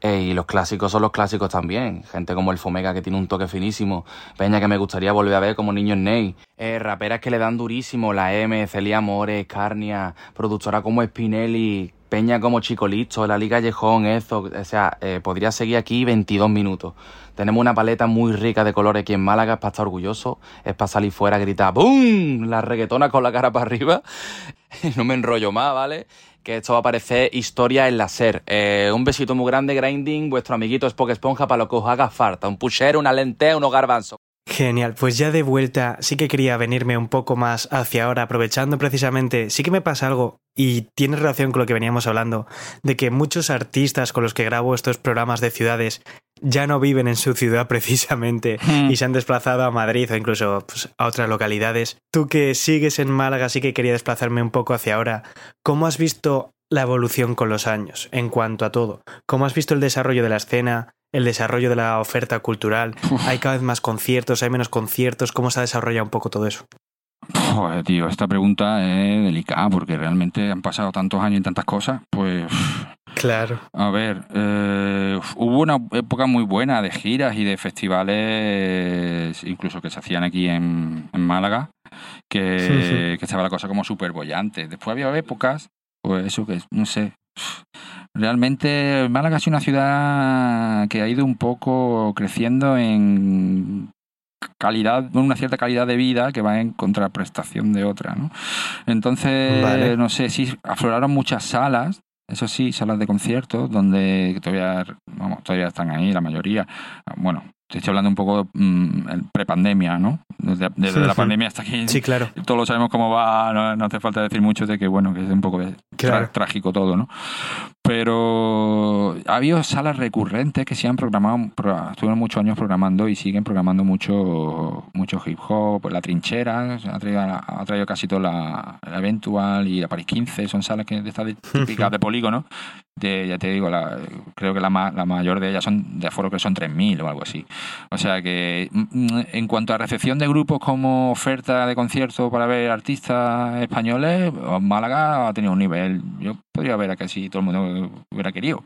Eh, y los clásicos son los clásicos también. Gente como el Fomega que tiene un toque finísimo. Peña que me gustaría volver a ver como Niños Ney. Eh, raperas que le dan durísimo. La M, Celia Mores, Carnia. Productora como Spinelli. Peña como Chico Listo, la Liga Callejón, eso, o sea, eh, podría seguir aquí 22 minutos. Tenemos una paleta muy rica de colores aquí en Málaga, es para estar orgulloso, es para salir fuera a gritar ¡BUM! La reggaetona con la cara para arriba. no me enrollo más, ¿vale? Que esto va a parecer historia en la SER. Eh, un besito muy grande, Grinding, vuestro amiguito Spock Esponja para lo que os haga falta. Un puchero, una lentea, unos garbanzos. Genial, pues ya de vuelta sí que quería venirme un poco más hacia ahora, aprovechando precisamente, sí que me pasa algo y tiene relación con lo que veníamos hablando, de que muchos artistas con los que grabo estos programas de ciudades ya no viven en su ciudad precisamente y se han desplazado a Madrid o incluso pues, a otras localidades. Tú que sigues en Málaga, sí que quería desplazarme un poco hacia ahora. ¿Cómo has visto la evolución con los años en cuanto a todo? ¿Cómo has visto el desarrollo de la escena? El desarrollo de la oferta cultural. Hay cada vez más conciertos, hay menos conciertos. ¿Cómo se ha desarrollado un poco todo eso? Joder, tío, esta pregunta es delicada porque realmente han pasado tantos años y tantas cosas. Pues, Claro. a ver, eh, hubo una época muy buena de giras y de festivales, incluso que se hacían aquí en, en Málaga, que, que estaba la cosa como súper bollante. Después había épocas, pues eso que, no sé. Realmente Málaga sido una ciudad que ha ido un poco creciendo en calidad, una cierta calidad de vida que va en contraprestación de otra, ¿no? Entonces, Vale. no sé, sí, afloraron muchas salas, eso sí, salas de conciertos, donde todavía, vamos, todavía están ahí la mayoría. Bueno, te estoy hablando un poco mm, el prepandemia, ¿no? Desde, desde la pandemia hasta aquí. Sí, claro. Todos lo sabemos cómo va, no, no hace falta decir mucho de que, bueno, que es un poco Claro. trágico todo, ¿no? Pero ha habido salas recurrentes que se han programado, pro- estuvieron muchos años programando y siguen programando mucho, mucho hip hop, la trinchera, ha traído, ha traído casi toda la, la Eventual y la Paris 15, son salas que de estas típicas de polígono. De, ya te digo, la, creo que la, ma- la mayor de ellas son de aforo que son 3.000 o algo así. O sea que mm, mm, en cuanto a recepción de grupos como oferta de conciertos para ver artistas españoles, Málaga ha tenido un nivel. Yo podría ver a casi todo el mundo hubiera querido.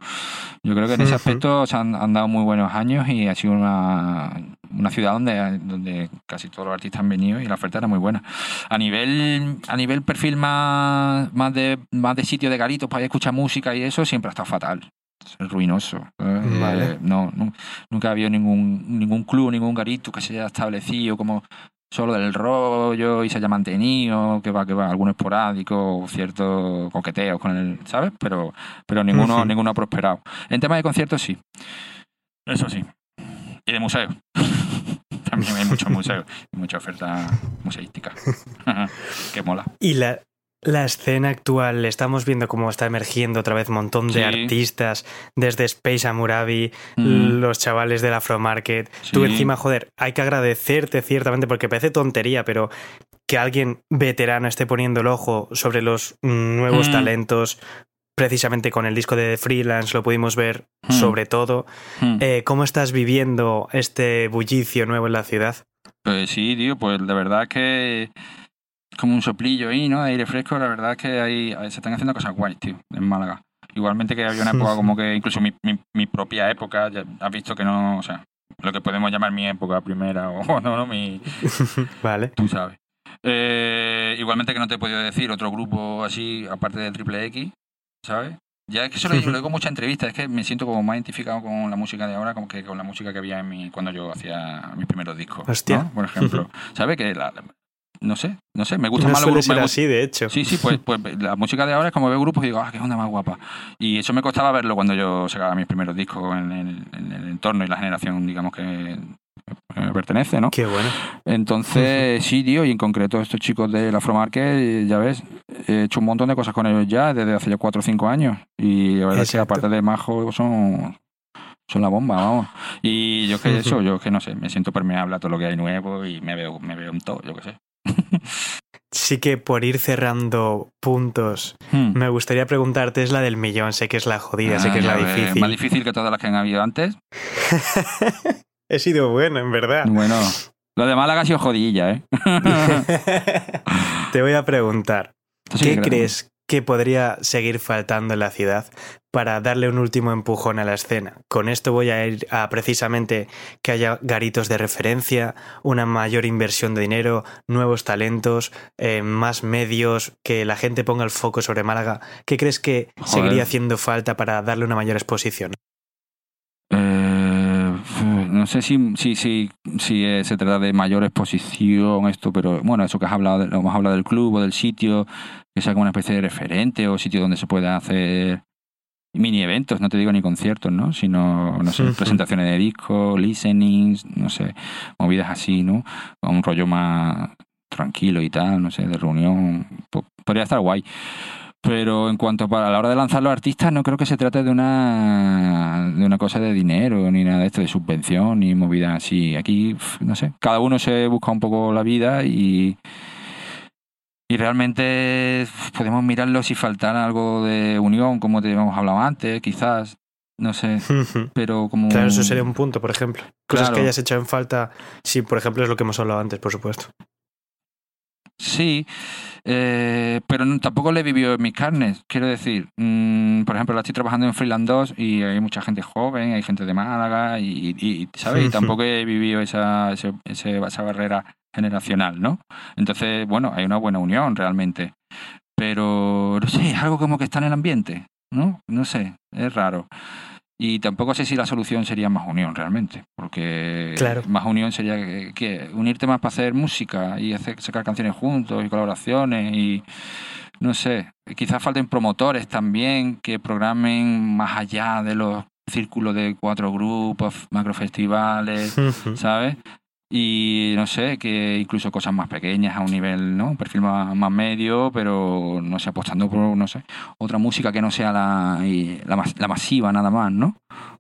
Yo creo que en ese aspecto se han, han dado muy buenos años y ha sido una, una ciudad donde, donde casi todos los artistas han venido y la oferta era muy buena. A nivel, a nivel perfil más, más de más de sitio de garitos para ir a escuchar música y eso, siempre ha estado fatal. Es ruinoso. Eh, Vale. no, nu- nunca ha habido ningún, ningún club, ningún garito que se haya establecido como solo del rollo y se haya mantenido, que va, que va, alguno esporádico, ciertos coqueteos con el, ¿sabes? Pero, pero ninguno, ninguno ha prosperado. En tema de conciertos, sí. Eso sí. Y de museos. También hay muchos museos y mucha oferta museística. que mola. Y la, la escena actual, estamos viendo cómo está emergiendo otra vez un montón de Sí. artistas, desde Space Amurabi, Mm. los chavales del Afro Market. Tú encima, joder, hay que agradecerte ciertamente porque parece tontería, pero que alguien veterano esté poniendo el ojo sobre los nuevos Mm. talentos. Precisamente con el disco de Freelance lo pudimos ver Mm. sobre todo. Eh, ¿Cómo estás viviendo este bullicio nuevo en la ciudad? Pues sí, tío, pues de verdad que como un soplillo ahí, ¿no? De aire fresco, la verdad es que hay, se están haciendo cosas guays, tío, en Málaga. Igualmente que había una época como que incluso mi, mi, mi propia época, ya has visto que no, o sea, lo que podemos llamar mi época primera o no, no, mi, vale. tú sabes. Eh, igualmente que no te he podido decir otro grupo así, aparte de Triple X, ¿sabes? Ya es que eso lo, lo digo en muchas entrevistas, es que me siento como más identificado con la música de ahora como que con la música que había en mi, cuando yo hacía mis primeros discos. Hostia. ¿no? Por ejemplo. ¿Sabes? Que la- no sé, no sé, me gusta No más los grupos. así, de hecho. Sí, sí, pues, pues la música de ahora es como veo grupos y digo, ah, qué onda más guapa. Y eso me costaba verlo cuando yo sacaba mis primeros discos en el, en el entorno y la generación, digamos, que me pertenece, ¿no? Qué bueno. Entonces, sí, tío, y en concreto estos chicos del Afromarket, ya ves, he hecho un montón de cosas con ellos ya desde hace ya 4 o 5 años. Y la verdad es que aparte de majo son, son la bomba, vamos. Y yo que eso, yo que no sé, me siento permeable a todo lo que hay nuevo y me veo, me veo en todo, yo que sé. Sí que por ir cerrando puntos, Hmm. me gustaría preguntarte, es la del millón, sé que es la jodida, sé que es la Ah, difícil. Más difícil que todas las que han habido antes. He sido bueno, en verdad. Bueno, lo de Málaga ha sido jodilla, ¿eh? Te voy a preguntar, sí ¿qué crees que podría seguir faltando en la ciudad para darle un último empujón a la escena? Con esto voy a ir a precisamente que haya garitos de referencia, una mayor inversión de dinero, nuevos talentos, eh, más medios, que la gente ponga el foco sobre Málaga. ¿Qué crees que Joder. seguiría haciendo falta para darle una mayor exposición? Eh, no sé si, si, si, si eh, se trata de mayor exposición esto, pero bueno, eso que has hablado, hemos hablado del club o del sitio, que sea como una especie de referente o sitio donde se pueda hacer mini eventos, no te digo ni conciertos, ¿no? Sino, no sé, presentaciones de discos, listenings, no sé, movidas así, ¿no? Un rollo más tranquilo y tal, no sé, de reunión, po- podría estar guay. Pero en cuanto a la hora de lanzar los artistas, no creo que se trate de una, de una cosa de dinero, ni nada de esto, de subvención, ni movida así. Aquí, no sé, cada uno se busca un poco la vida y, y realmente podemos mirarlo si faltara algo de unión, como te hemos hablado antes, quizás. No sé, pero como... Claro, eso sería un punto, por ejemplo. Cosas Claro. que hayas hecho en falta, si por ejemplo es lo que hemos hablado antes, por supuesto. Sí, eh, pero no- tampoco le he vivido en mis carnes. Quiero decir, mm, por ejemplo, la estoy trabajando en Freeland 2 y hay mucha gente joven, hay gente de Málaga y, ¿sabes? Y tampoco he vivido esa, ese- ese- esa barrera generacional, ¿no? Entonces, bueno, hay una buena unión realmente. Pero, no sé, es algo como que está en el ambiente, ¿no? No sé, es raro. Y tampoco sé si la solución sería más unión realmente, porque Claro. más unión sería que, que unirte más para hacer música y hacer, sacar canciones juntos y colaboraciones y no sé, quizás falten promotores también que programen más allá de los círculos de cuatro grupos, macrofestivales, ¿sabes? Y no sé, que incluso cosas más pequeñas a un nivel, ¿no? Un perfil más, más medio, pero no sé, apostando por, no sé, otra música que no sea la, y la, mas- la masiva nada más, ¿no?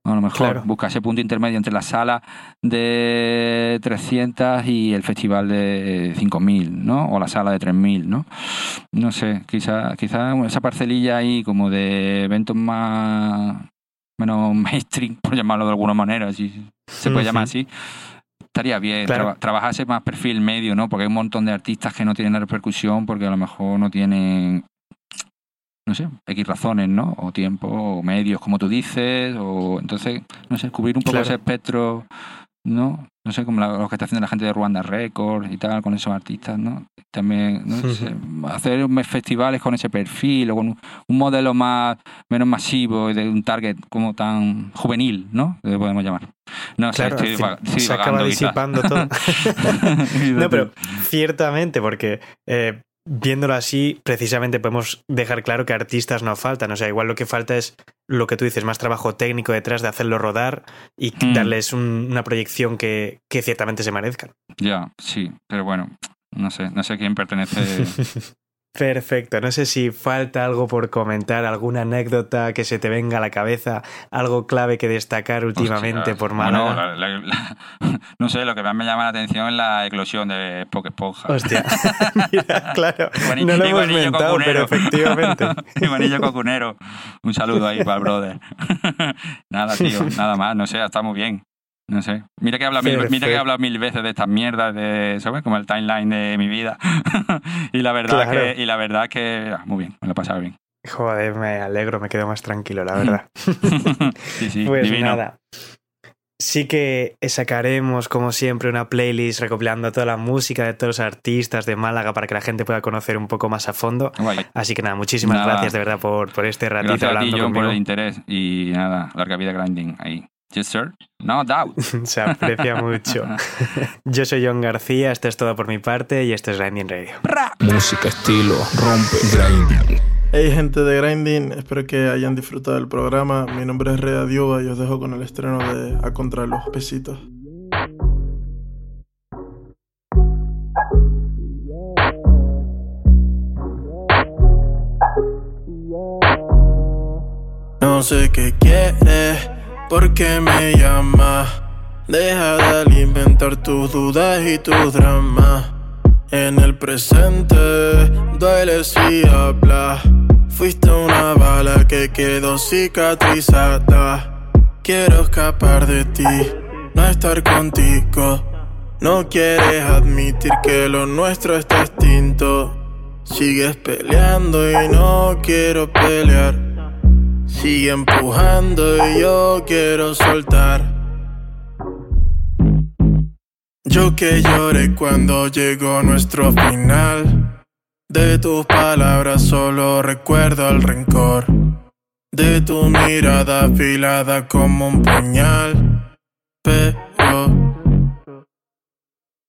A lo mejor Claro. busca ese punto intermedio entre la sala de 300 y el festival de 5000, ¿no? O la sala de 3000, ¿no? No sé, quizá, quizá esa parcelilla ahí como de eventos más menos mainstream, por llamarlo de alguna manera, si se puede llamar así, estaría bien. Claro. Traba- trabajarse más perfil medio, ¿no? Porque hay un montón de artistas que no tienen la repercusión porque a lo mejor no tienen, no sé, X razones, ¿no? O tiempo, o medios, como tú dices, o entonces, no sé, cubrir un poco Claro. ese espectro, ¿no? No sé, como la- lo que está haciendo la gente de Ruanda Records y tal, con esos artistas, ¿no? También, no sé, hacer festivales con ese perfil o con un, un modelo más menos masivo y de un target como tan juvenil, ¿no? Le podemos llamar. No sé, Claro, estoy, fin- divaga- estoy se acaba disipando todo. no, pero ciertamente, porque eh, viéndolo así, precisamente podemos dejar claro que artistas no faltan. O sea, igual lo que falta es lo que tú dices, más trabajo técnico detrás de hacerlo rodar y Mm. darles un- una proyección que, que ciertamente se merezcan. Ya, sí, pero bueno, no sé, no sé a quién pertenece. Perfecto, no sé si falta algo por comentar, alguna anécdota que se te venga a la cabeza, algo clave que destacar últimamente Hostia, por bueno, Málaga. la- la- la- no sé, lo que más me llama la atención es la eclosión de Poke Esponja. Hostia, mira, claro, no lo hemos mentado, pero efectivamente. Iguanillo cocunero. Un saludo ahí para el brother. nada, tío, nada más, no sé, está muy bien. No sé. Mira que he hablado mil, mira que hablado mil veces de estas mierdas, de, ¿sabes? Como el timeline de mi vida. y la verdad Claro. que, y la verdad que, ah, muy bien, me lo he pasado bien. Joder, me alegro, me quedo más tranquilo, la verdad. Sí, sí, pues divino. nada. Sí que sacaremos, como siempre, una playlist recopilando toda la música de todos los artistas de Málaga para que la gente pueda conocer un poco más a fondo. Guay. Así que nada, muchísimas Nada. gracias de verdad por, por este ratito Gracias a ti, hablando John, por el interés. Y nada, larga vida grinding ahí. Yes, sir. No doubt. Se aprecia mucho. Yo soy John García, esto es todo por mi parte y esto es Grinding Radio. Música, estilo, rompe, grinding. Hey gente de Grinding, espero que hayan disfrutado del programa. Mi nombre es Rea Diuba y os dejo con el estreno de A Contra los Besitos. No sé qué quieres, por qué me llamas. Deja de alimentar tus dudas y tus dramas. En el presente duele si hablas. Fuiste una bala que quedó cicatrizada. Quiero escapar de ti, no estar contigo. No quieres admitir que lo nuestro está extinto. Sigues peleando y no quiero pelear. Sigue empujando y yo quiero soltar. Yo que lloré cuando llegó nuestro final. De tus palabras solo recuerdo el rencor. De tu mirada afilada como un puñal. Pero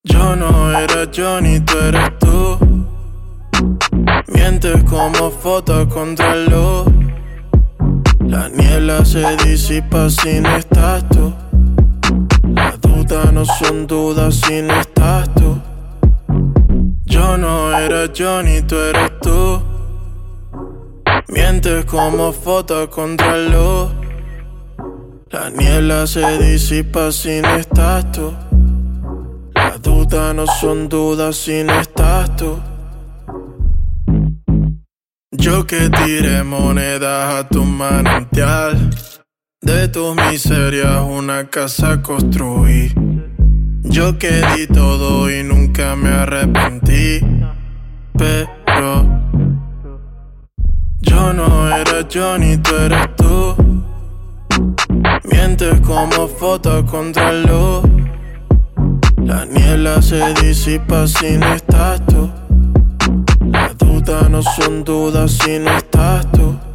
yo no era yo ni tú eres tú. Mientes como foto contra luz. La niebla se disipa si no estás tú. Las dudas no son dudas si no estás tú. Yo no era yo ni tú eres tú. Mientes como foto contra luz. La niebla se disipa si no estás tú. Las dudas no son dudas si no estás tú. Yo que tiré monedas a tu manantial. De tus miserias una casa construí. Yo que di todo y nunca me arrepentí. Pero yo no era yo ni tú eres tú. Mientes como foto contra luz. La niebla se disipa si no estás tú. Dudas no son dudas si no estás tú.